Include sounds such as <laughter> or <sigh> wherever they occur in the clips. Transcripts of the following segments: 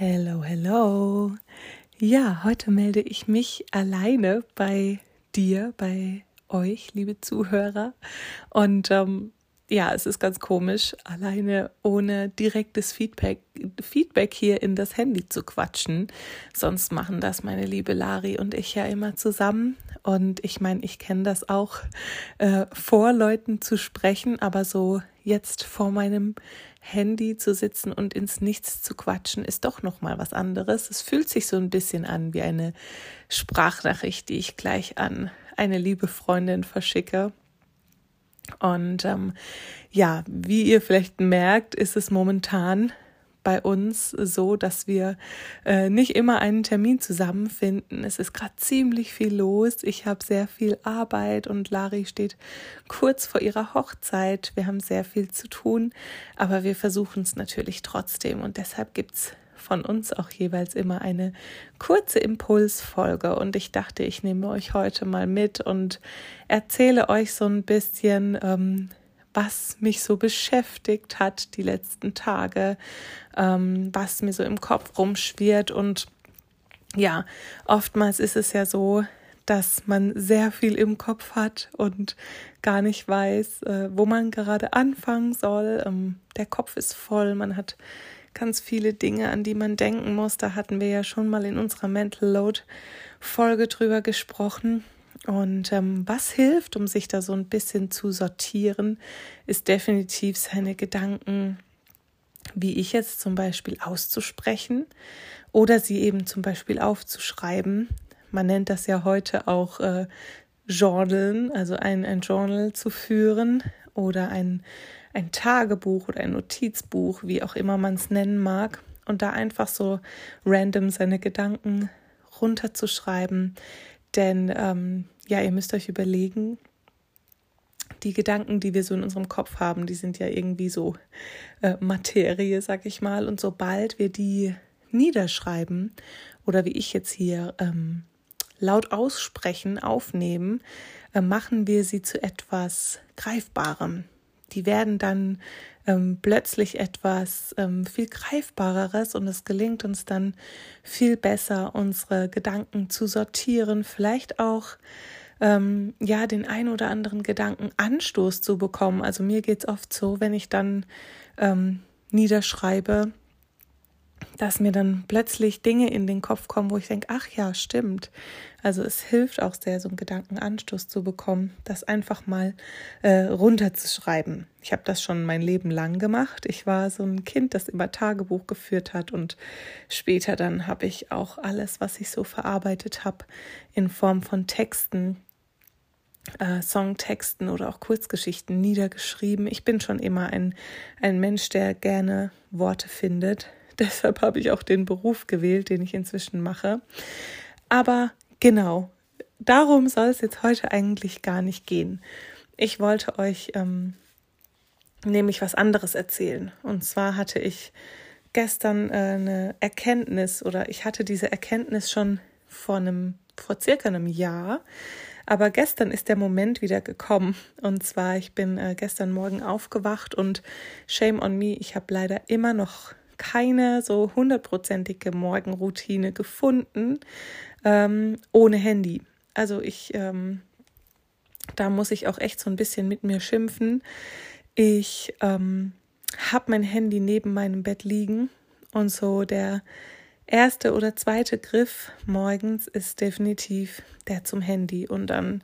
Hello, hello. Ja, heute melde ich mich alleine bei dir, bei euch, liebe Zuhörer. Und ähm, ja, es ist ganz komisch, alleine ohne direktes Feedback, Feedback hier in das Handy zu quatschen. Sonst machen das meine liebe Lari und ich ja immer zusammen. Und ich meine, ich kenne das auch, äh, vor Leuten zu sprechen, aber so jetzt vor meinem Handy zu sitzen und ins Nichts zu quatschen, ist doch noch mal was anderes. Es fühlt sich so ein bisschen an wie eine Sprachnachricht, die ich gleich an eine liebe Freundin verschicke. Und ähm, ja, wie ihr vielleicht merkt, ist es momentan bei uns so, dass wir äh, nicht immer einen Termin zusammenfinden. Es ist gerade ziemlich viel los. Ich habe sehr viel Arbeit und Lari steht kurz vor ihrer Hochzeit. Wir haben sehr viel zu tun, aber wir versuchen es natürlich trotzdem und deshalb gibt's von uns auch jeweils immer eine kurze Impulsfolge und ich dachte, ich nehme euch heute mal mit und erzähle euch so ein bisschen, ähm, was mich so beschäftigt hat die letzten Tage, ähm, was mir so im Kopf rumschwirrt. Und ja, oftmals ist es ja so, dass man sehr viel im Kopf hat und gar nicht weiß, äh, wo man gerade anfangen soll. Ähm, der Kopf ist voll, man hat ganz viele Dinge, an die man denken muss. Da hatten wir ja schon mal in unserer Mental Load Folge drüber gesprochen. Und ähm, was hilft, um sich da so ein bisschen zu sortieren, ist definitiv seine Gedanken, wie ich jetzt zum Beispiel auszusprechen oder sie eben zum Beispiel aufzuschreiben. Man nennt das ja heute auch äh, Journalen, also ein, ein Journal zu führen oder ein, ein Tagebuch oder ein Notizbuch, wie auch immer man es nennen mag. Und da einfach so random seine Gedanken runterzuschreiben, denn ähm, ja, ihr müsst euch überlegen, die Gedanken, die wir so in unserem Kopf haben, die sind ja irgendwie so äh, Materie, sag ich mal. Und sobald wir die niederschreiben oder wie ich jetzt hier ähm, laut aussprechen, aufnehmen, äh, machen wir sie zu etwas Greifbarem. Die werden dann ähm, plötzlich etwas ähm, viel Greifbareres und es gelingt uns dann viel besser, unsere Gedanken zu sortieren, vielleicht auch ähm, ja den ein oder anderen Gedanken Anstoß zu bekommen. Also mir geht es oft so, wenn ich dann ähm, niederschreibe, dass mir dann plötzlich Dinge in den Kopf kommen, wo ich denke, ach ja, stimmt. Also es hilft auch sehr, so einen Gedankenanstoß zu bekommen, das einfach mal äh, runterzuschreiben. Ich habe das schon mein Leben lang gemacht. Ich war so ein Kind, das immer Tagebuch geführt hat und später dann habe ich auch alles, was ich so verarbeitet habe, in Form von Texten äh, Songtexten oder auch Kurzgeschichten niedergeschrieben. Ich bin schon immer ein, ein Mensch, der gerne Worte findet. <laughs> Deshalb habe ich auch den Beruf gewählt, den ich inzwischen mache. Aber genau, darum soll es jetzt heute eigentlich gar nicht gehen. Ich wollte euch ähm, nämlich was anderes erzählen. Und zwar hatte ich gestern äh, eine Erkenntnis oder ich hatte diese Erkenntnis schon vor einem, vor circa einem Jahr. Aber gestern ist der Moment wieder gekommen. Und zwar, ich bin äh, gestern Morgen aufgewacht und shame on me, ich habe leider immer noch keine so hundertprozentige Morgenroutine gefunden ähm, ohne Handy. Also ich, ähm, da muss ich auch echt so ein bisschen mit mir schimpfen. Ich ähm, habe mein Handy neben meinem Bett liegen Und so der erste oder zweite Griff morgens ist definitiv der zum Handy. Und dann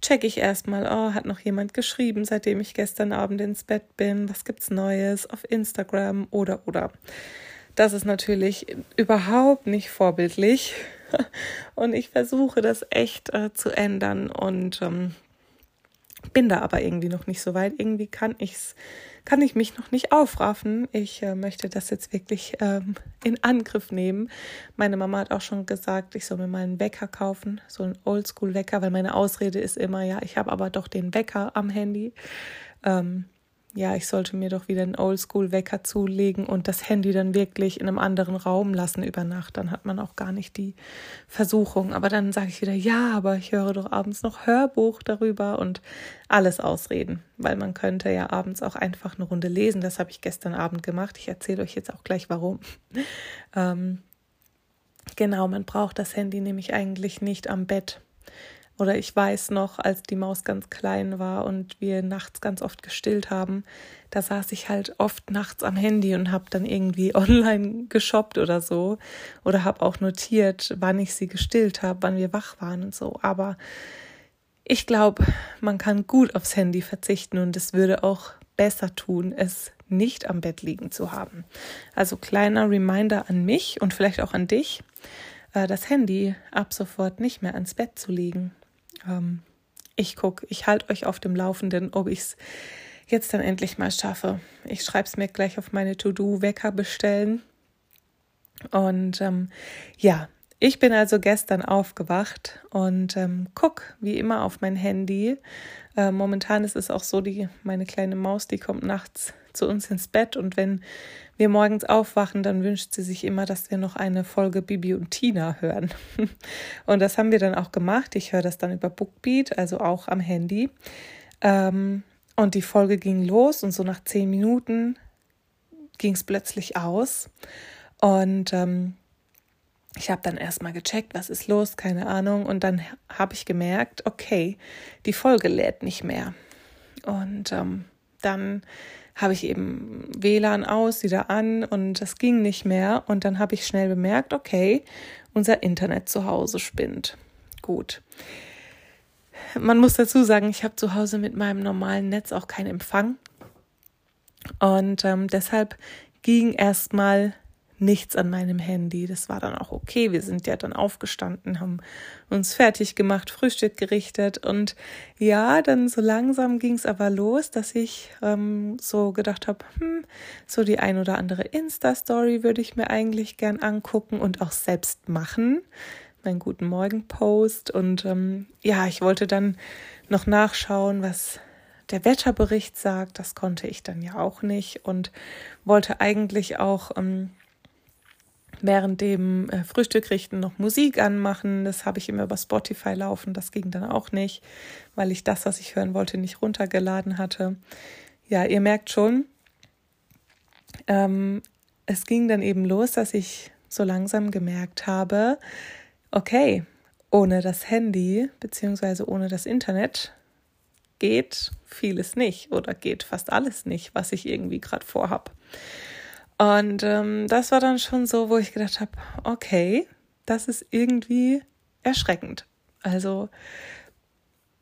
checke ich erstmal, oh, hat noch jemand geschrieben, seitdem ich gestern Abend ins Bett bin, was gibt's Neues auf Instagram oder oder. Das ist natürlich überhaupt nicht vorbildlich. <laughs> Und ich versuche das echt äh, zu ändern und ähm, bin da aber irgendwie noch nicht so weit. Irgendwie kann ich's, kann ich mich noch nicht aufraffen. Ich äh, möchte das jetzt wirklich ähm, in Angriff nehmen. Meine Mama hat auch schon gesagt, ich soll mir mal einen Wecker kaufen, so einen Oldschool-Wecker, weil meine Ausrede ist immer, ja, ich habe aber doch den Wecker am Handy. Ähm, ja, ich sollte mir doch wieder einen Oldschool-Wecker zulegen und das Handy dann wirklich in einem anderen Raum lassen über Nacht. Dann hat man auch gar nicht die Versuchung. Aber dann sage ich wieder, ja, aber ich höre doch abends noch Hörbuch darüber und alles ausreden, weil man könnte ja abends auch einfach eine Runde lesen. Das habe ich gestern Abend gemacht. Ich erzähle euch jetzt auch gleich warum. <laughs> ähm, genau, man braucht das Handy nämlich eigentlich nicht am Bett. Oder ich weiß noch, als die Maus ganz klein war und wir nachts ganz oft gestillt haben, da saß ich halt oft nachts am Handy und habe dann irgendwie <laughs> online geshoppt oder so. Oder habe auch notiert, wann ich sie gestillt habe, wann wir wach waren und so. Aber ich glaube, man kann gut aufs Handy verzichten und es würde auch besser tun, es nicht am Bett liegen zu haben. Also kleiner Reminder an mich und vielleicht auch an dich, äh, das Handy ab sofort nicht mehr ans Bett zu legen ähm, ich gucke, ich halte euch auf dem Laufenden, ob ich es jetzt dann endlich mal schaffe. Ich schreibe es mir gleich auf meine To-Do-Wecker bestellen. Und ähm, ja, ich bin also gestern aufgewacht und ähm, guck wie immer auf mein Handy. Äh, momentan ist es auch so, die meine kleine Maus, die kommt nachts zu uns ins Bett und wenn wir morgens aufwachen, dann wünscht sie sich immer, dass wir noch eine Folge Bibi und Tina hören. <laughs> Und das haben wir dann auch gemacht. Ich höre das dann über Bookbeat, also auch am Handy. Ähm, und die Folge ging los und so nach zehn Minuten ging es plötzlich aus. Und ähm, ich habe dann erstmal gecheckt, was ist los, keine Ahnung. Und dann habe ich gemerkt, okay, die Folge lädt nicht mehr. Und ähm, dann habe ich eben WLAN aus, wieder an und das ging nicht mehr. Und dann habe ich schnell bemerkt, okay, unser Internet zu Hause spinnt. Gut. Man muss dazu sagen, ich habe zu Hause mit meinem normalen Netz auch keinen Empfang. Und ähm, deshalb ging erstmal nichts an meinem Handy. Das war dann auch okay. Wir sind ja dann aufgestanden, haben uns fertig gemacht, Frühstück gerichtet und ja, dann so langsam ging es aber los, dass ich ähm, so gedacht habe, hm, so die ein oder andere Insta-Story würde ich mir eigentlich gern angucken und auch selbst machen. Meinen guten Morgen-Post und ähm, ja, ich wollte dann noch nachschauen, was der Wetterbericht sagt. Das konnte ich dann ja auch nicht und wollte eigentlich auch ähm, während dem äh, Frühstück richten noch Musik anmachen. Das habe ich immer über Spotify laufen. Das ging dann auch nicht, weil ich das, was ich hören wollte, nicht runtergeladen hatte. Ja, ihr merkt schon, ähm, es ging dann eben los, dass ich so langsam gemerkt habe, okay, ohne das Handy beziehungsweise ohne das Internet geht vieles nicht oder geht fast alles nicht, was ich irgendwie gerade vorhab. Und ähm, das war dann schon so, wo ich gedacht habe, okay, das ist irgendwie erschreckend. Also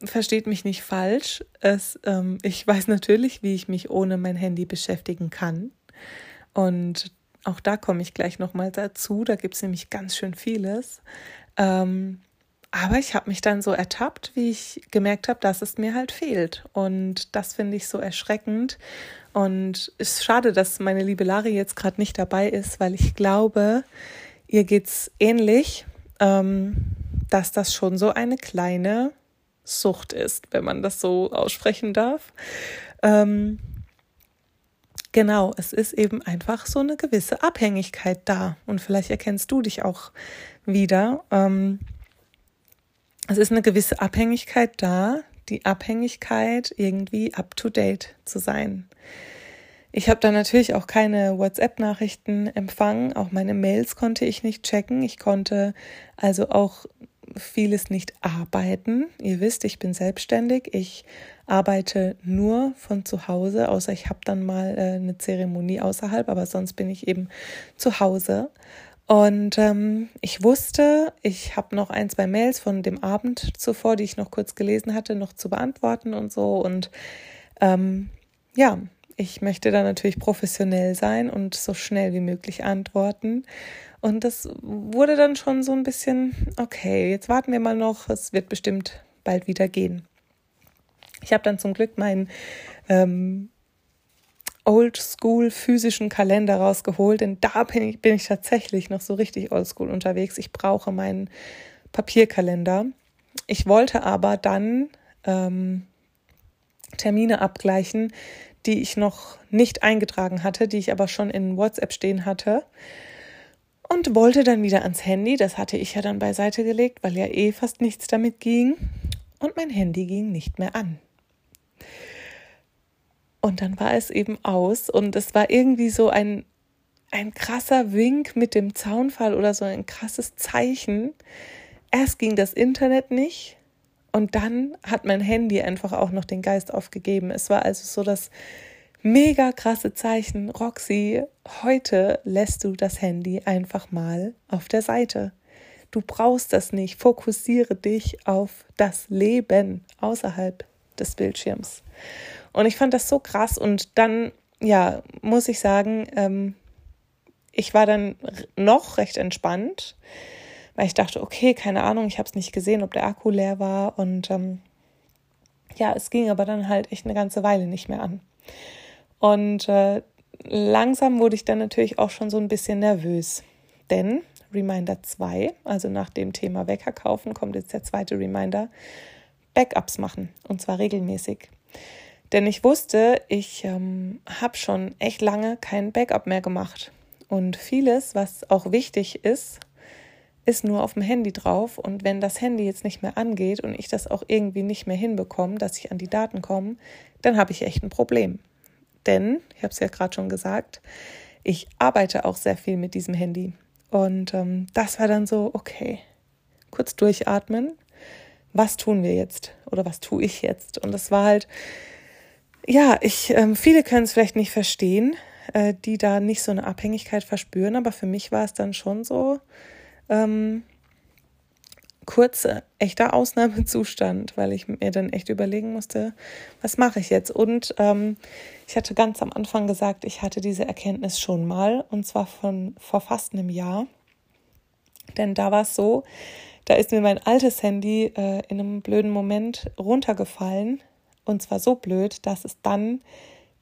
versteht mich nicht falsch. Es, ähm, ich weiß natürlich, wie ich mich ohne mein Handy beschäftigen kann. Und auch da komme ich gleich nochmal dazu. Da gibt es nämlich ganz schön vieles. Ähm, aber ich habe mich dann so ertappt, wie ich gemerkt habe, dass es mir halt fehlt. Und das finde ich so erschreckend. Und es ist schade, dass meine liebe Lari jetzt gerade nicht dabei ist, weil ich glaube, ihr geht's ähnlich, ähm, dass das schon so eine kleine Sucht ist, wenn man das so aussprechen darf. Ähm, genau, es ist eben einfach so eine gewisse Abhängigkeit da. Und vielleicht erkennst du dich auch wieder. Ähm, es ist eine gewisse Abhängigkeit da, die Abhängigkeit, irgendwie up-to-date zu sein. Ich habe da natürlich auch keine WhatsApp-Nachrichten empfangen, auch meine Mails konnte ich nicht checken. Ich konnte also auch vieles nicht arbeiten. Ihr wisst, ich bin selbstständig. Ich arbeite nur von zu Hause, außer ich habe dann mal äh, eine Zeremonie außerhalb, aber sonst bin ich eben zu Hause. Und ähm, ich wusste, ich habe noch ein, zwei Mails von dem Abend zuvor, die ich noch kurz gelesen hatte, noch zu beantworten und so. Und ähm, ja, ich möchte da natürlich professionell sein und so schnell wie möglich antworten. Und das wurde dann schon so ein bisschen, okay, jetzt warten wir mal noch, es wird bestimmt bald wieder gehen. Ich habe dann zum Glück meinen ähm, Oldschool physischen Kalender rausgeholt, denn da bin ich, bin ich tatsächlich noch so richtig oldschool unterwegs. Ich brauche meinen Papierkalender. Ich wollte aber dann ähm, Termine abgleichen, die ich noch nicht eingetragen hatte, die ich aber schon in WhatsApp stehen hatte und wollte dann wieder ans Handy. Das hatte ich ja dann beiseite gelegt, weil ja eh fast nichts damit ging. Und mein Handy ging nicht mehr an. Und dann war es eben aus und es war irgendwie so ein, ein krasser Wink mit dem Zaunfall oder so ein krasses Zeichen. Erst ging das Internet nicht und dann hat mein Handy einfach auch noch den Geist aufgegeben. Es war also so das mega krasse Zeichen, Roxy, heute lässt du das Handy einfach mal auf der Seite. Du brauchst das nicht. Fokussiere dich auf das Leben außerhalb des Bildschirms. Und ich fand das so krass. Und dann, ja, muss ich sagen, ähm, ich war dann noch recht entspannt, weil ich dachte, okay, keine Ahnung, ich habe es nicht gesehen, ob der Akku leer war. Und ähm, ja, es ging aber dann halt echt eine ganze Weile nicht mehr an. Und äh, langsam wurde ich dann natürlich auch schon so ein bisschen nervös. Denn Reminder 2, also nach dem Thema Wecker kaufen, kommt jetzt der zweite Reminder, Backups machen und zwar regelmäßig. Denn ich wusste, ich ähm, habe schon echt lange kein Backup mehr gemacht. Und vieles, was auch wichtig ist, ist nur auf dem Handy drauf. Und wenn das Handy jetzt nicht mehr angeht und ich das auch irgendwie nicht mehr hinbekomme, dass ich an die Daten komme, dann habe ich echt ein Problem denn, ich habe es ja gerade schon gesagt, ich arbeite auch sehr viel mit diesem Handy. Und ähm, das war dann so, okay, kurz durchatmen. Was tun wir jetzt? Oder was tue ich jetzt? Und das war halt, ja, ich, ähm, viele können es vielleicht nicht verstehen, äh, die da nicht so eine Abhängigkeit verspüren, aber für mich war es dann schon so, ähm, kurzer, echter Ausnahmezustand, weil ich mir dann echt überlegen musste, was mache ich jetzt? Und ähm, ich hatte ganz am Anfang gesagt, ich hatte diese Erkenntnis schon mal, und zwar von vor fast einem Jahr. Denn da war es so, da ist mir mein altes Handy äh, in einem blöden Moment runtergefallen. Und zwar so blöd, dass es dann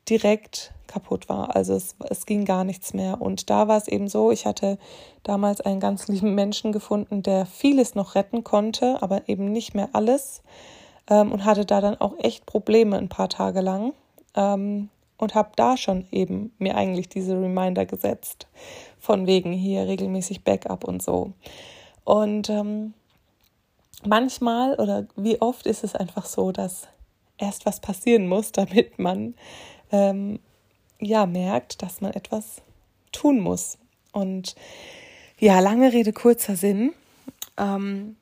direkt kaputt war. Also es, es ging gar nichts mehr. Und da war es eben so, ich hatte damals einen ganz <laughs> lieben Menschen gefunden, der vieles noch retten konnte, aber eben nicht mehr alles. Ähm, und hatte da dann auch echt Probleme ein paar Tage lang. Ähm, und habe da schon eben mir eigentlich diese Reminder gesetzt. Von wegen hier regelmäßig Backup und so. Und ähm, manchmal oder wie oft ist es einfach so, dass erst was passieren muss, damit man ähm, ja merkt, dass man etwas tun muss. Und ja, lange Rede, kurzer Sinn. Ähm,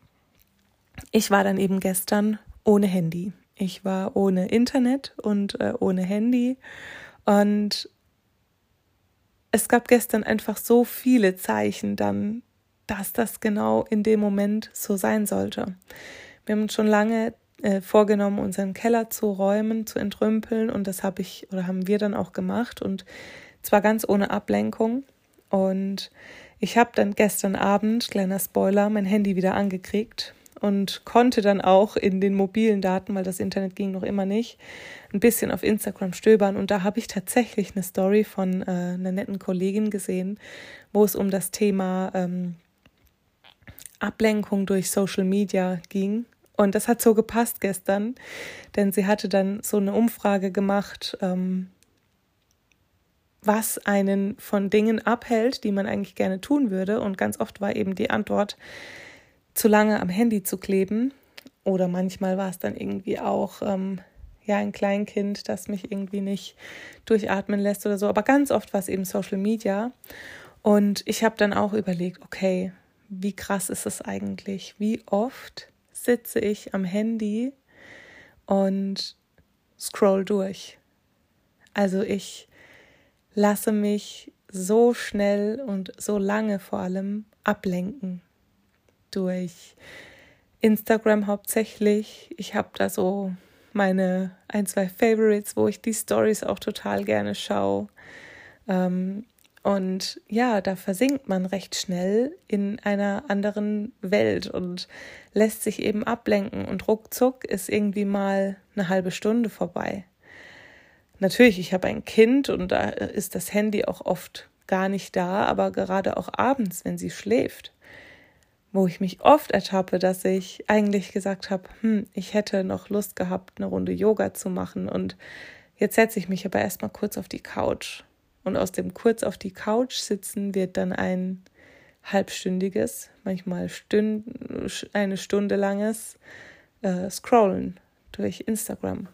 ich war dann eben gestern ohne Handy. Ich war ohne Internet und äh, ohne Handy. Und es gab gestern einfach so viele Zeichen dann, dass das genau in dem Moment so sein sollte. Wir haben schon lange äh, vorgenommen, unseren Keller zu räumen, zu entrümpeln. Und das habe ich oder haben wir dann auch gemacht. Und zwar ganz ohne Ablenkung. Und ich habe dann gestern Abend, kleiner Spoiler, mein Handy wieder angekriegt und konnte dann auch in den mobilen Daten, weil das Internet ging noch immer nicht, ein bisschen auf Instagram stöbern. Und da habe ich tatsächlich eine Story von äh, einer netten Kollegin gesehen, wo es um das Thema ähm, Ablenkung durch Social Media ging und das hat so gepasst gestern, denn sie hatte dann so eine Umfrage gemacht, ähm, was einen von Dingen abhält, die man eigentlich gerne tun würde. Und ganz oft war eben die Antwort, zu lange am Handy zu kleben. Oder manchmal war es dann irgendwie auch ähm, ja ein Kleinkind, das mich irgendwie nicht durchatmen lässt oder so. Aber ganz oft war es eben Social Media. Und ich habe dann auch überlegt, okay, wie krass ist es eigentlich? Wie oft sitze ich am Handy und scroll durch? Also ich lasse mich so schnell und so lange vor allem ablenken durch Instagram hauptsächlich. Ich habe da so meine ein, zwei Favorites, wo ich die Stories auch total gerne schaue. Ähm, und ja, da versinkt man recht schnell in einer anderen Welt und lässt sich eben ablenken und ruckzuck ist irgendwie mal eine halbe Stunde vorbei. Natürlich, ich habe ein Kind und da ist das Handy auch oft gar nicht da, aber gerade auch abends, wenn sie schläft, wo ich mich oft ertappe, dass ich eigentlich gesagt habe, hm, ich hätte noch Lust gehabt, eine Runde Yoga zu machen und jetzt setze ich mich aber erstmal kurz auf die Couch. Und aus dem kurz auf die Couch sitzen wird dann ein halbstündiges, manchmal Stünd eine Stunde langes äh, Scrollen durch Instagram.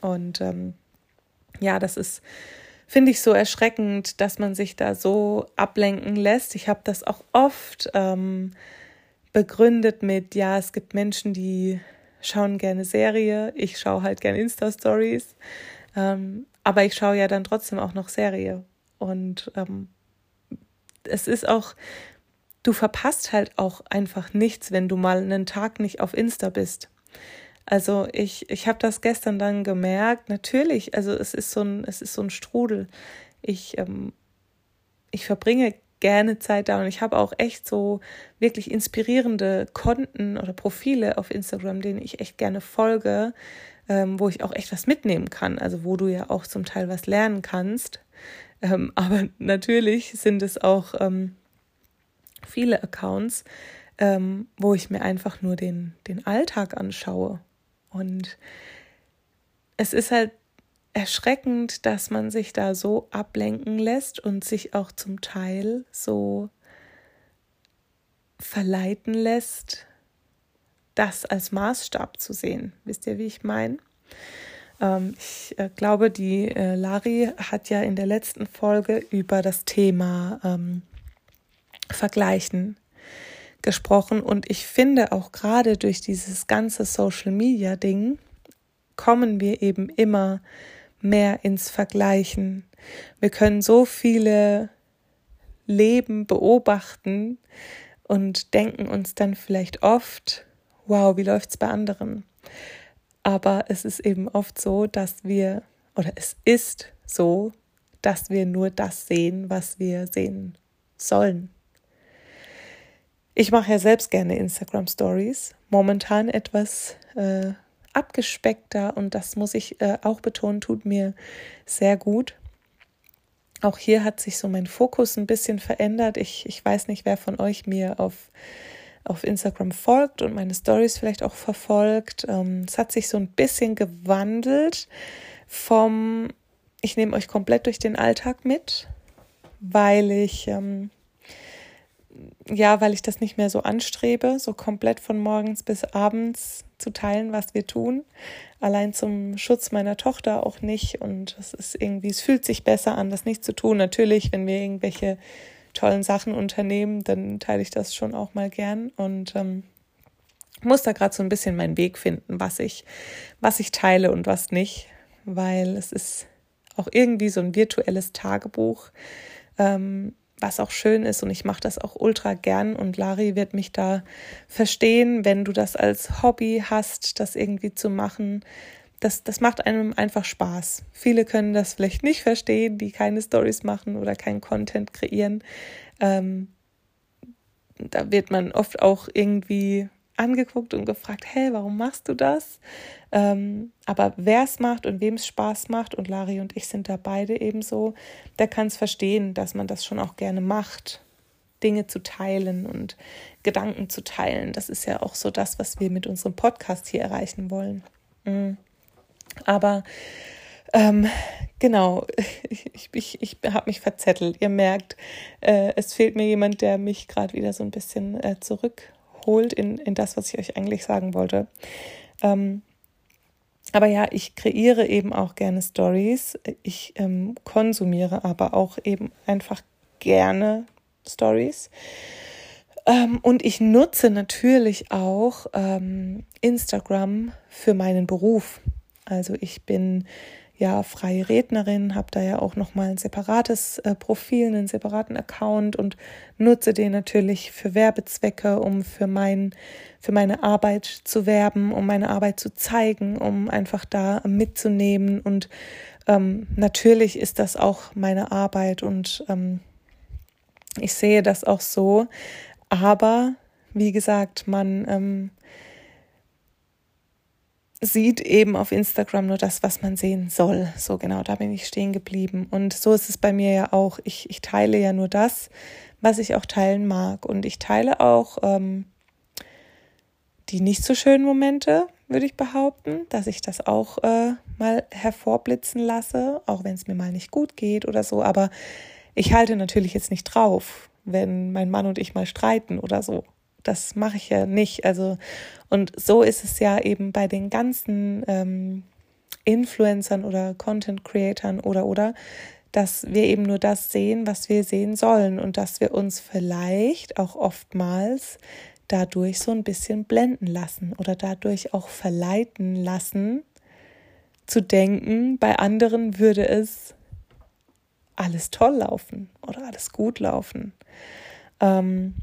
Und ähm, ja, das ist, finde ich, so erschreckend, dass man sich da so ablenken lässt. Ich habe das auch oft ähm, begründet mit, ja, es gibt Menschen, die schauen gerne Serie, ich schaue halt gerne Insta-Stories, ähm, aber ich schaue ja dann trotzdem auch noch Serie. Und ähm, es ist auch, du verpasst halt auch einfach nichts, wenn du mal einen Tag nicht auf Insta bist. Also ich, ich habe das gestern dann gemerkt, natürlich, also es ist so ein, es ist so ein Strudel. Ich, ähm, ich verbringe gerne Zeit da und ich habe auch echt so wirklich inspirierende Konten oder Profile auf Instagram, denen ich echt gerne folge, ähm, wo ich auch echt was mitnehmen kann, also wo du ja auch zum Teil was lernen kannst. Ähm, aber natürlich sind es auch ähm, viele Accounts, ähm, wo ich mir einfach nur den, den Alltag anschaue und es ist halt erschreckend, dass man sich da so ablenken lässt und sich auch zum Teil so verleiten lässt, das als Maßstab zu sehen. Wisst ihr, wie ich meine? Ähm, ich äh, glaube, die äh, Lari hat ja in der letzten Folge über das Thema ähm, Vergleichen gesprochen und ich finde auch gerade durch dieses ganze Social Media Ding kommen wir eben immer mehr ins Vergleichen. Wir können so viele Leben beobachten und denken uns dann vielleicht oft, wow, wie läuft's bei anderen? Aber es ist eben oft so, dass wir oder es ist so, dass wir nur das sehen, was wir sehen sollen. Ich mache ja selbst gerne Instagram Stories, momentan etwas äh, abgespeckter und das muss ich äh, auch betonen, tut mir sehr gut. Auch hier hat sich so mein Fokus ein bisschen verändert. Ich, ich weiß nicht, wer von euch mir auf, auf Instagram folgt und meine Stories vielleicht auch verfolgt. Ähm, es hat sich so ein bisschen gewandelt vom, ich nehme euch komplett durch den Alltag mit, weil ich ähm, ja, weil ich das nicht mehr so anstrebe, so komplett von morgens bis abends zu teilen, was wir tun. Allein zum Schutz meiner Tochter auch nicht. Und es ist irgendwie, es fühlt sich besser an, das nicht zu tun. Natürlich, wenn wir irgendwelche tollen Sachen unternehmen, dann teile ich das schon auch mal gern. Und ähm, muss da gerade so ein bisschen meinen Weg finden, was ich, was ich teile und was nicht. Weil es ist auch irgendwie so ein virtuelles Tagebuch. Ähm, was auch schön ist und ich mache das auch ultra gern und Lari wird mich da verstehen, wenn du das als Hobby hast, das irgendwie zu machen. Das, das macht einem einfach Spaß. Viele können das vielleicht nicht verstehen, die keine Stories machen oder keinen Content kreieren. Ähm, da wird man oft auch irgendwie angeguckt und gefragt, hey, warum machst du das? Ähm, aber wer es macht und wem es Spaß macht, und Lari und ich sind da beide ebenso, der kann es verstehen, dass man das schon auch gerne macht, Dinge zu teilen und Gedanken zu teilen. Das ist ja auch so das, was wir mit unserem Podcast hier erreichen wollen. Mhm. Aber ähm, genau, <laughs> ich, ich, ich habe mich verzettelt. Ihr merkt, äh, es fehlt mir jemand, der mich gerade wieder so ein bisschen äh, zurückholt in, in das, was ich euch eigentlich sagen wollte. Ähm, aber ja, ich kreiere eben auch gerne Stories. Ich ähm, konsumiere aber auch eben einfach gerne Stories. Ähm, und ich nutze natürlich auch ähm, Instagram für meinen Beruf. Also ich bin ja freie Rednerin, habe da ja auch noch mal ein separates äh, Profil, einen separaten Account und nutze den natürlich für Werbezwecke, um für mein für meine Arbeit zu werben, um meine Arbeit zu zeigen, um einfach da mitzunehmen. Und ähm, natürlich ist das auch meine Arbeit und ähm, ich sehe das auch so, aber wie gesagt, man ähm, sieht eben auf Instagram nur das, was man sehen soll. So genau, da bin ich stehen geblieben. Und so ist es bei mir ja auch. Ich, ich teile ja nur das, was ich auch teilen mag. Und ich teile auch ähm, die nicht so schönen Momente, würde ich behaupten, dass ich das auch äh, mal hervorblitzen lasse, auch wenn es mir mal nicht gut geht oder so. Aber ich halte natürlich jetzt nicht drauf, wenn mein Mann und ich mal streiten oder so das mache ich ja nicht. Also, und so ist es ja eben bei den ganzen ähm, Influencern oder Content Creatern oder oder, dass wir eben nur das sehen, was wir sehen sollen und dass wir uns vielleicht auch oftmals dadurch so ein bisschen blenden lassen oder dadurch auch verleiten lassen, zu denken, bei anderen würde es alles toll laufen oder alles gut laufen. Ähm,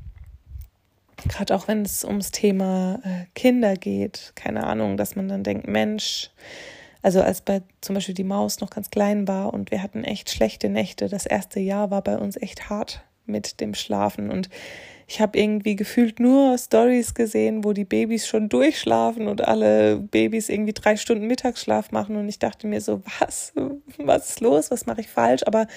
gerade auch wenn es ums Thema äh, Kinder geht, keine Ahnung, dass man dann denkt, Mensch, also als bei zum Beispiel die Maus noch ganz klein war und wir hatten echt schlechte Nächte, das erste Jahr war bei uns echt hart mit dem Schlafen. Und ich habe irgendwie gefühlt nur Stories gesehen, wo die Babys schon durchschlafen und alle Babys irgendwie drei Stunden Mittagsschlaf machen. Und ich dachte mir so, was, was ist los, was mache ich falsch? Aber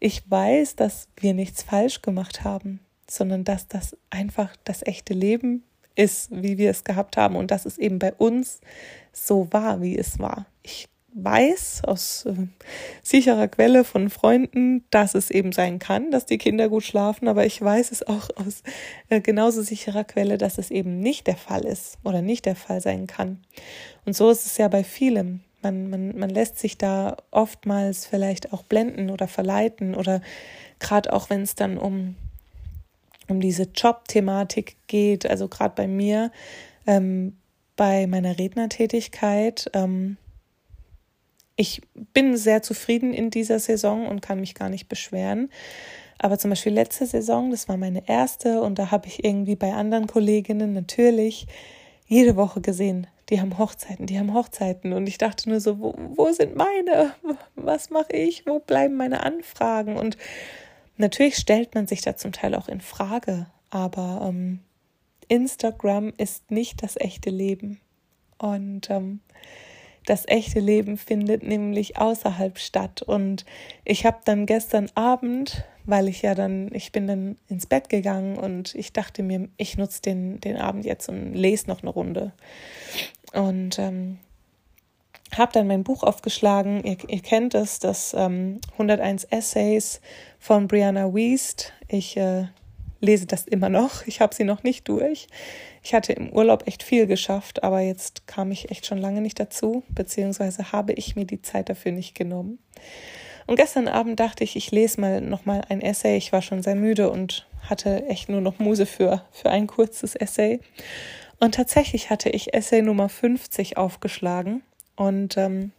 ich weiß, dass wir nichts falsch gemacht haben sondern dass das einfach das echte Leben ist, wie wir es gehabt haben und dass es eben bei uns so war, wie es war. Ich weiß aus äh, sicherer Quelle von Freunden, dass es eben sein kann, dass die Kinder gut schlafen, aber ich weiß es auch aus äh, genauso sicherer Quelle, dass es eben nicht der Fall ist oder nicht der Fall sein kann. Und so ist es ja bei vielem. Man, man, man lässt sich da oftmals vielleicht auch blenden oder verleiten oder gerade auch wenn es dann um um diese Job-Thematik geht, also gerade bei mir, ähm, bei meiner Rednertätigkeit. Ähm, ich bin sehr zufrieden in dieser Saison und kann mich gar nicht beschweren. Aber zum Beispiel letzte Saison, das war meine erste und da habe ich irgendwie bei anderen Kolleginnen natürlich jede Woche gesehen, die haben Hochzeiten, die haben Hochzeiten. Und ich dachte nur so, wo, wo sind meine? Was mache ich? Wo bleiben meine Anfragen? Und Natürlich stellt man sich da zum Teil auch in Frage, aber ähm, Instagram ist nicht das echte Leben. Und ähm, das echte Leben findet nämlich außerhalb statt. Und ich habe dann gestern Abend, weil ich ja dann, ich bin dann ins Bett gegangen und ich dachte mir, ich nutze den, den Abend jetzt und lese noch eine Runde. Und ähm, habe dann mein Buch aufgeschlagen. Ihr, ihr kennt es, das ähm, 101 Essays von Brianna Wiest. Ich äh, lese das immer noch. Ich habe sie noch nicht durch. Ich hatte im Urlaub echt viel geschafft, aber jetzt kam ich echt schon lange nicht dazu, beziehungsweise habe ich mir die Zeit dafür nicht genommen. Und gestern Abend dachte ich, ich lese mal noch mal ein Essay. Ich war schon sehr müde und hatte echt nur noch Muse für, für ein kurzes Essay. Und tatsächlich hatte ich Essay Nummer 50 aufgeschlagen. Und ähm,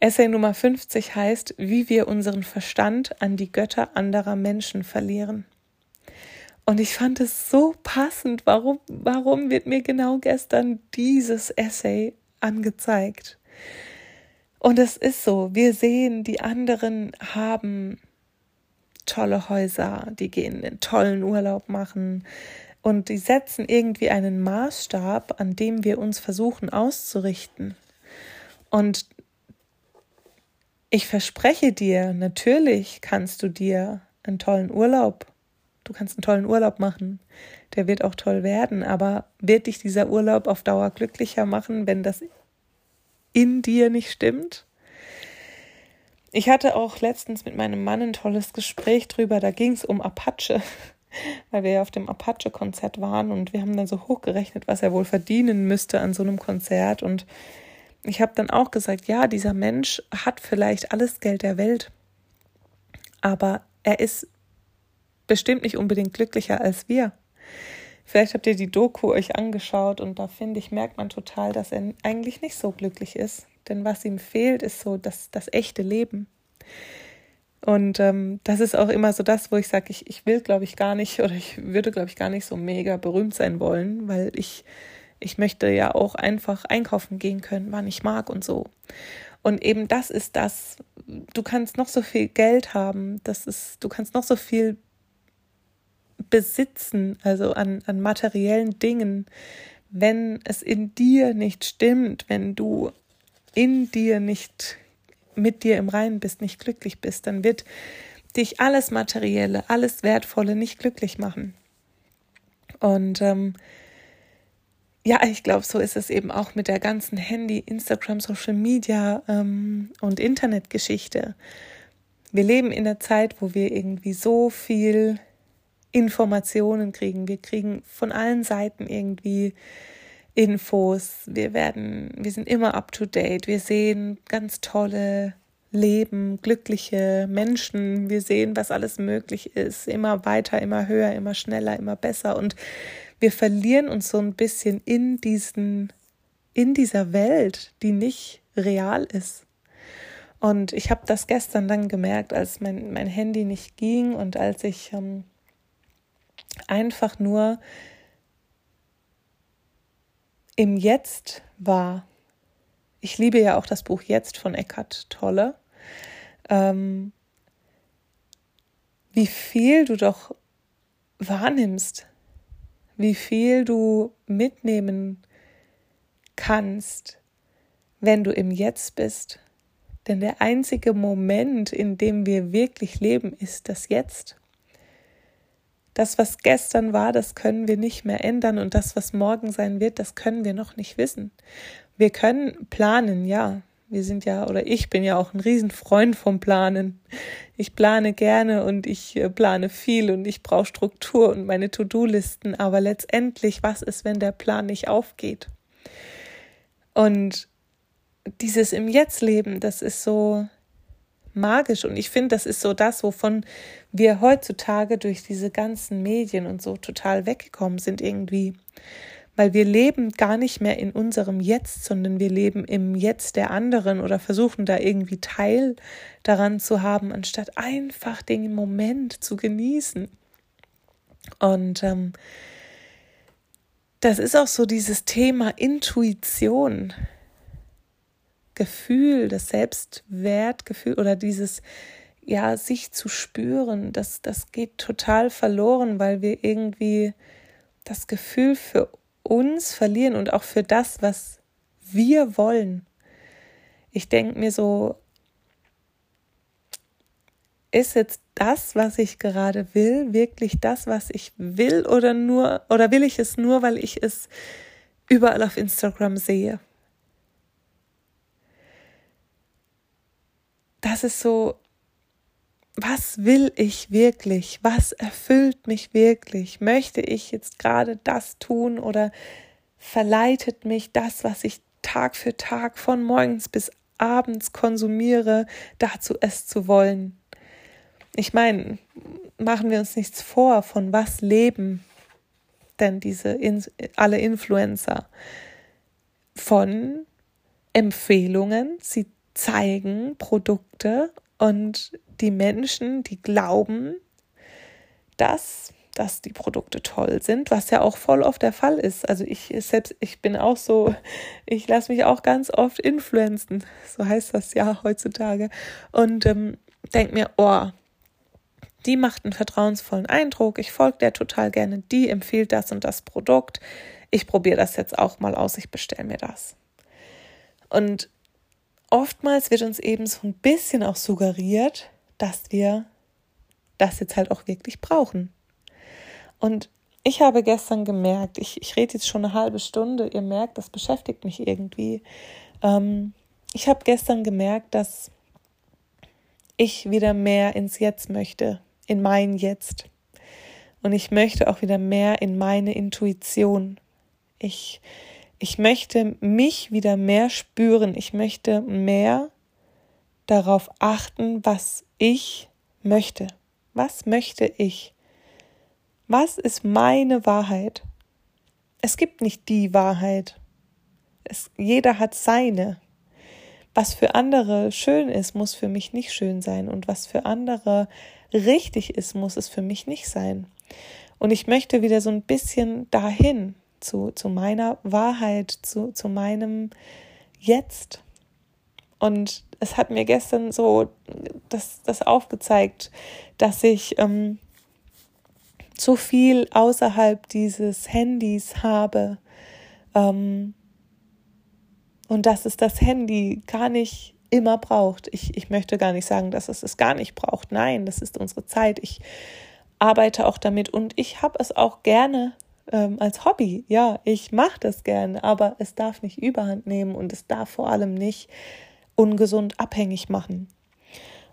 Essay Nummer 50 heißt, wie wir unseren Verstand an die Götter anderer Menschen verlieren. Und ich fand es so passend. Warum, warum wird mir genau gestern dieses Essay angezeigt? Und es ist so, wir sehen, die anderen haben tolle Häuser, die gehen einen tollen Urlaub machen, und die setzen irgendwie einen Maßstab, an dem wir uns versuchen auszurichten. Und ich verspreche dir, natürlich kannst du dir einen tollen Urlaub, du kannst einen tollen Urlaub machen, der wird auch toll werden, aber wird dich dieser Urlaub auf Dauer glücklicher machen, wenn das in dir nicht stimmt? Ich hatte auch letztens mit meinem Mann ein tolles Gespräch drüber, da ging es um Apache weil wir ja auf dem Apache-Konzert waren und wir haben dann so hochgerechnet, was er wohl verdienen müsste an so einem Konzert. Und ich habe dann auch gesagt, ja, dieser Mensch hat vielleicht alles Geld der Welt, aber er ist bestimmt nicht unbedingt glücklicher als wir. Vielleicht habt ihr die Doku euch angeschaut und da finde ich, merkt man total, dass er eigentlich nicht so glücklich ist. Denn was ihm fehlt, ist so das, das echte Leben. Und ähm, das ist auch immer so das, wo ich sage, ich, ich will, glaube ich, gar nicht oder ich würde, glaube ich, gar nicht so mega berühmt sein wollen, weil ich, ich möchte ja auch einfach einkaufen gehen können, wann ich mag und so. Und eben das ist das, du kannst noch so viel Geld haben, das ist, du kannst noch so viel besitzen, also an, an materiellen Dingen, wenn es in dir nicht stimmt, wenn du in dir nicht mit dir im Reinen bist, nicht glücklich bist, dann wird dich alles Materielle, alles Wertvolle nicht glücklich machen. Und ähm, ja, ich glaube, so ist es eben auch mit der ganzen Handy, Instagram, Social Media ähm, und Internetgeschichte. Wir leben in einer Zeit, wo wir irgendwie so viel Informationen kriegen. Wir kriegen von allen Seiten irgendwie Infos. Wir werden, wir sind immer up to date. Wir sehen ganz tolle Leben, glückliche Menschen. Wir sehen, was alles möglich ist. Immer weiter, immer höher, immer schneller, immer besser. Und wir verlieren uns so ein bisschen in diesen, in dieser Welt, die nicht real ist. Und ich habe das gestern dann gemerkt, als mein, mein Handy nicht ging und als ich ähm, einfach nur im Jetzt war. Ich liebe ja auch das Buch Jetzt von Eckhart Tolle. Ähm, wie viel du doch wahrnimmst, wie viel du mitnehmen kannst, wenn du im Jetzt bist. Denn der einzige Moment, in dem wir wirklich leben, ist das Jetzt. Das, was gestern war, das können wir nicht mehr ändern und das, was morgen sein wird, das können wir noch nicht wissen. Wir können planen, ja. Wir sind ja, oder ich bin ja auch ein Riesenfreund vom Planen. Ich plane gerne und ich äh, plane viel und ich brauche Struktur und meine To-Do-Listen. Aber letztendlich, was ist, wenn der Plan nicht aufgeht? Und dieses im Jetzt leben, das ist so, magisch. Und ich finde, das ist so das, wovon wir heutzutage durch diese ganzen Medien und so total weggekommen sind irgendwie. Weil wir leben gar nicht mehr in unserem Jetzt, sondern wir leben im Jetzt der anderen oder versuchen da irgendwie Teil daran zu haben, anstatt einfach den Moment zu genießen. Und ähm, das ist auch so dieses Thema Intuition. Gefühl, das Selbstwertgefühl oder dieses, ja, sich zu spüren, das, das geht total verloren, weil wir irgendwie das Gefühl für uns verlieren und auch für das, was wir wollen. Ich denke mir so, ist jetzt das, was ich gerade will, wirklich das, was ich will oder nur oder will ich es nur, weil ich es überall auf Instagram sehe? Das ist so, was will ich wirklich? Was erfüllt mich wirklich? Möchte ich jetzt gerade das tun oder verleitet mich das, was ich Tag für Tag von morgens bis abends konsumiere, dazu es zu wollen? Ich meine, machen wir uns nichts vor, von was leben denn diese alle Influencer? Von Empfehlungen. Sie zeigen Produkte und die Menschen, die glauben, dass, dass die Produkte toll sind, was ja auch voll oft der Fall ist. Also ich selbst, ich bin auch so, ich lasse mich auch ganz oft influenzen, so heißt das ja heutzutage. Und ähm, denke mir, oh, die macht einen vertrauensvollen Eindruck, ich folge der total gerne, die empfiehlt das und das Produkt. Ich probiere das jetzt auch mal aus, ich bestelle mir das. Und oftmals wird uns eben so ein bisschen auch suggeriert, dass wir das jetzt halt auch wirklich brauchen. Und ich habe gestern gemerkt, ich, ich rede jetzt schon eine halbe Stunde, ihr merkt, das beschäftigt mich irgendwie. Ähm, ich habe gestern gemerkt, dass ich wieder mehr ins Jetzt möchte, in mein Jetzt. Und ich möchte auch wieder mehr in meine Intuition. Ich ich möchte mich wieder mehr spüren. Ich möchte mehr darauf achten, was ich möchte. Was möchte ich? Was ist meine Wahrheit? Es gibt nicht die Wahrheit. Es, jeder hat seine. Was für andere schön ist, muss für mich nicht schön sein. Und was für andere richtig ist, muss es für mich nicht sein. Und ich möchte wieder so ein bisschen dahin, zu, zu meiner Wahrheit, zu, zu meinem Jetzt. Und es hat mir gestern so das, das aufgezeigt, dass ich ähm, zu viel außerhalb dieses Handys habe ähm, und dass es das Handy gar nicht immer braucht. Ich, ich möchte gar nicht sagen, dass es es gar nicht braucht. Nein, das ist unsere Zeit. Ich arbeite auch damit und ich habe es auch gerne ähm, als Hobby. Ja, ich mache das gerne, aber es darf nicht überhand nehmen und es darf vor allem nicht ungesund abhängig machen.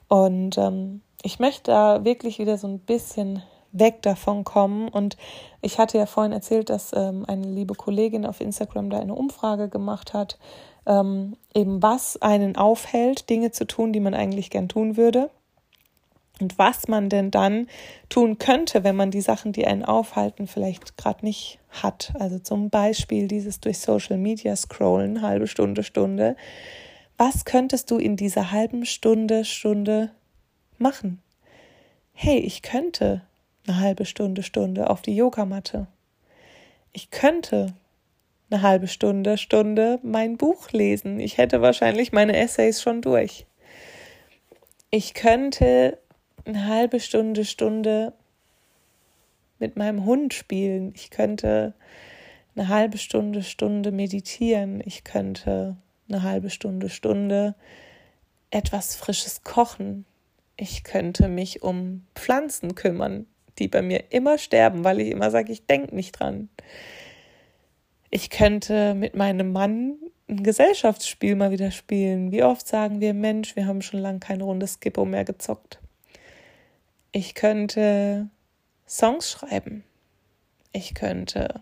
Und ähm, ich möchte da wirklich wieder so ein bisschen weg davon kommen. Und ich hatte ja vorhin erzählt, dass ähm, eine liebe Kollegin auf Instagram da eine Umfrage gemacht hat, ähm, eben was einen aufhält, Dinge zu tun, die man eigentlich gern tun würde. Und was man denn dann tun könnte, wenn man die Sachen, die einen aufhalten, vielleicht gerade nicht hat. Also zum Beispiel dieses durch Social Media scrollen, halbe Stunde, Stunde. Was könntest du in dieser halben Stunde, Stunde machen? Hey, ich könnte eine halbe Stunde, Stunde auf die Yogamatte. Ich könnte eine halbe Stunde, Stunde mein Buch lesen. Ich hätte wahrscheinlich meine Essays schon durch. Ich könnte eine halbe Stunde, Stunde mit meinem Hund spielen. Ich könnte eine halbe Stunde, Stunde meditieren. Ich könnte eine halbe Stunde, Stunde etwas Frisches kochen. Ich könnte mich um Pflanzen kümmern, die bei mir immer sterben, weil ich immer sage, ich denke nicht dran. Ich könnte mit meinem Mann ein Gesellschaftsspiel mal wieder spielen. Wie oft sagen wir, Mensch, wir haben schon lange kein rundes Skippo mehr gezockt. Ich könnte Songs schreiben. Ich könnte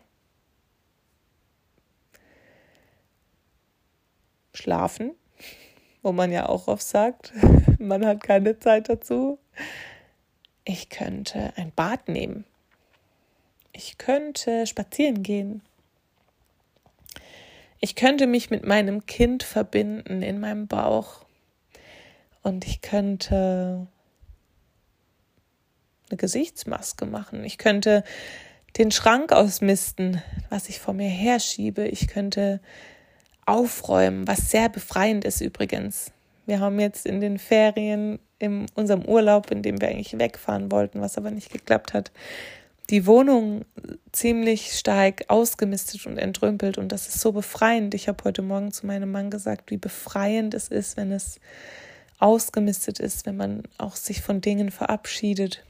schlafen, wo man ja auch oft sagt, <laughs> man hat keine Zeit dazu. Ich könnte ein Bad nehmen. Ich könnte spazieren gehen. Ich könnte mich mit meinem Kind verbinden in meinem Bauch. Und ich könnte eine Gesichtsmaske machen. Ich könnte den Schrank ausmisten, was ich vor mir herschiebe. Ich könnte aufräumen, was sehr befreiend ist übrigens. Wir haben jetzt in den Ferien, in unserem Urlaub, in dem wir eigentlich wegfahren wollten, was aber nicht geklappt hat, die Wohnung ziemlich stark ausgemistet und entrümpelt. Und das ist so befreiend. Ich habe heute Morgen zu meinem Mann gesagt, wie befreiend es ist, wenn es ausgemistet ist, wenn man auch sich von Dingen verabschiedet.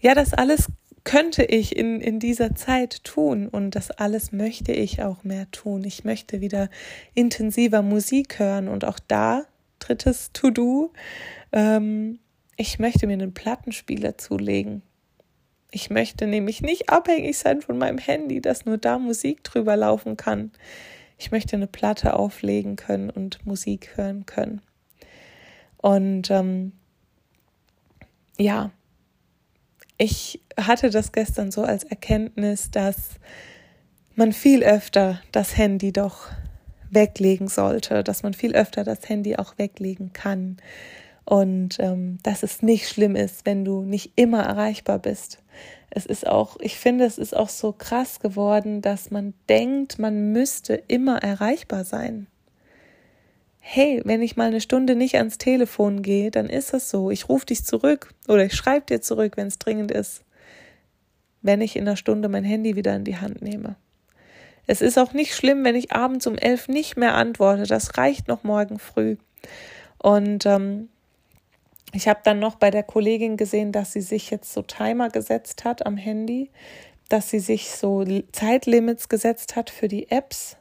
Ja, das alles könnte ich in, in dieser Zeit tun und das alles möchte ich auch mehr tun. Ich möchte wieder intensiver Musik hören und auch da, drittes To-Do, ähm, ich möchte mir einen Plattenspieler zulegen. Ich möchte nämlich nicht abhängig sein von meinem Handy, dass nur da Musik drüber laufen kann. Ich möchte eine Platte auflegen können und Musik hören können. Und ähm, ja, ich hatte das gestern so als Erkenntnis, dass man viel öfter das Handy doch weglegen sollte, dass man viel öfter das Handy auch weglegen kann und ähm, dass es nicht schlimm ist, wenn du nicht immer erreichbar bist. Es ist auch, ich finde, es ist auch so krass geworden, dass man denkt, man müsste immer erreichbar sein hey, wenn ich mal eine Stunde nicht ans Telefon gehe, dann ist es so. Ich rufe dich zurück oder ich schreibe dir zurück, wenn es dringend ist, wenn ich in einer Stunde mein Handy wieder in die Hand nehme. Es ist auch nicht schlimm, wenn ich abends um elf nicht mehr antworte. Das reicht noch morgen früh. Und ähm, ich habe dann noch bei der Kollegin gesehen, dass sie sich jetzt so Timer gesetzt hat am Handy, dass sie sich so Zeitlimits gesetzt hat für die Apps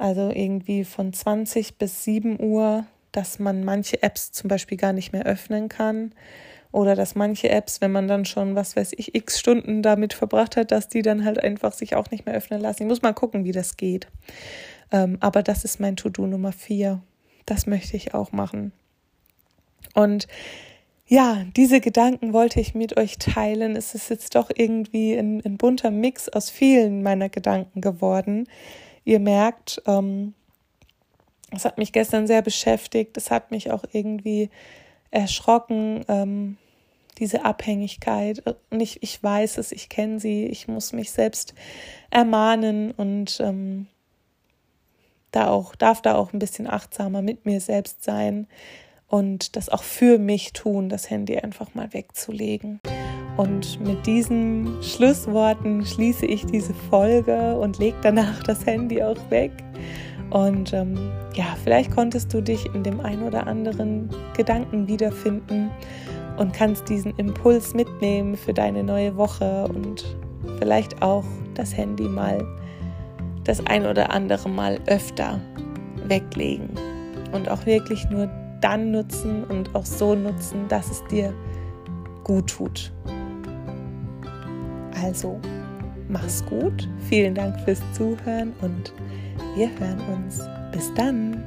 also irgendwie von 20 bis 7 Uhr, dass man manche Apps zum Beispiel gar nicht mehr öffnen kann. Oder dass manche Apps, wenn man dann schon, was weiß ich, x Stunden damit verbracht hat, dass die dann halt einfach sich auch nicht mehr öffnen lassen. Ich muss mal gucken, wie das geht. Ähm, aber das ist mein To-Do Nummer 4. Das möchte ich auch machen. Und ja, diese Gedanken wollte ich mit euch teilen. Es ist jetzt doch irgendwie ein, ein bunter Mix aus vielen meiner Gedanken geworden. Ihr merkt, ähm, es hat mich gestern sehr beschäftigt. Es hat mich auch irgendwie erschrocken, ähm, diese Abhängigkeit. Und ich, ich weiß es, ich kenne sie. Ich muss mich selbst ermahnen und ähm, da auch, darf da auch ein bisschen achtsamer mit mir selbst sein und das auch für mich tun, das Handy einfach mal wegzulegen. Und mit diesen Schlussworten schließe ich diese Folge und lege danach das Handy auch weg. Und ähm, ja, vielleicht konntest du dich in dem ein oder anderen Gedanken wiederfinden und kannst diesen Impuls mitnehmen für deine neue Woche und vielleicht auch das Handy mal das ein oder andere Mal öfter weglegen und auch wirklich nur dann nutzen und auch so nutzen, dass es dir gut tut. Also mach's gut, vielen Dank fürs Zuhören und wir hören uns. Bis dann!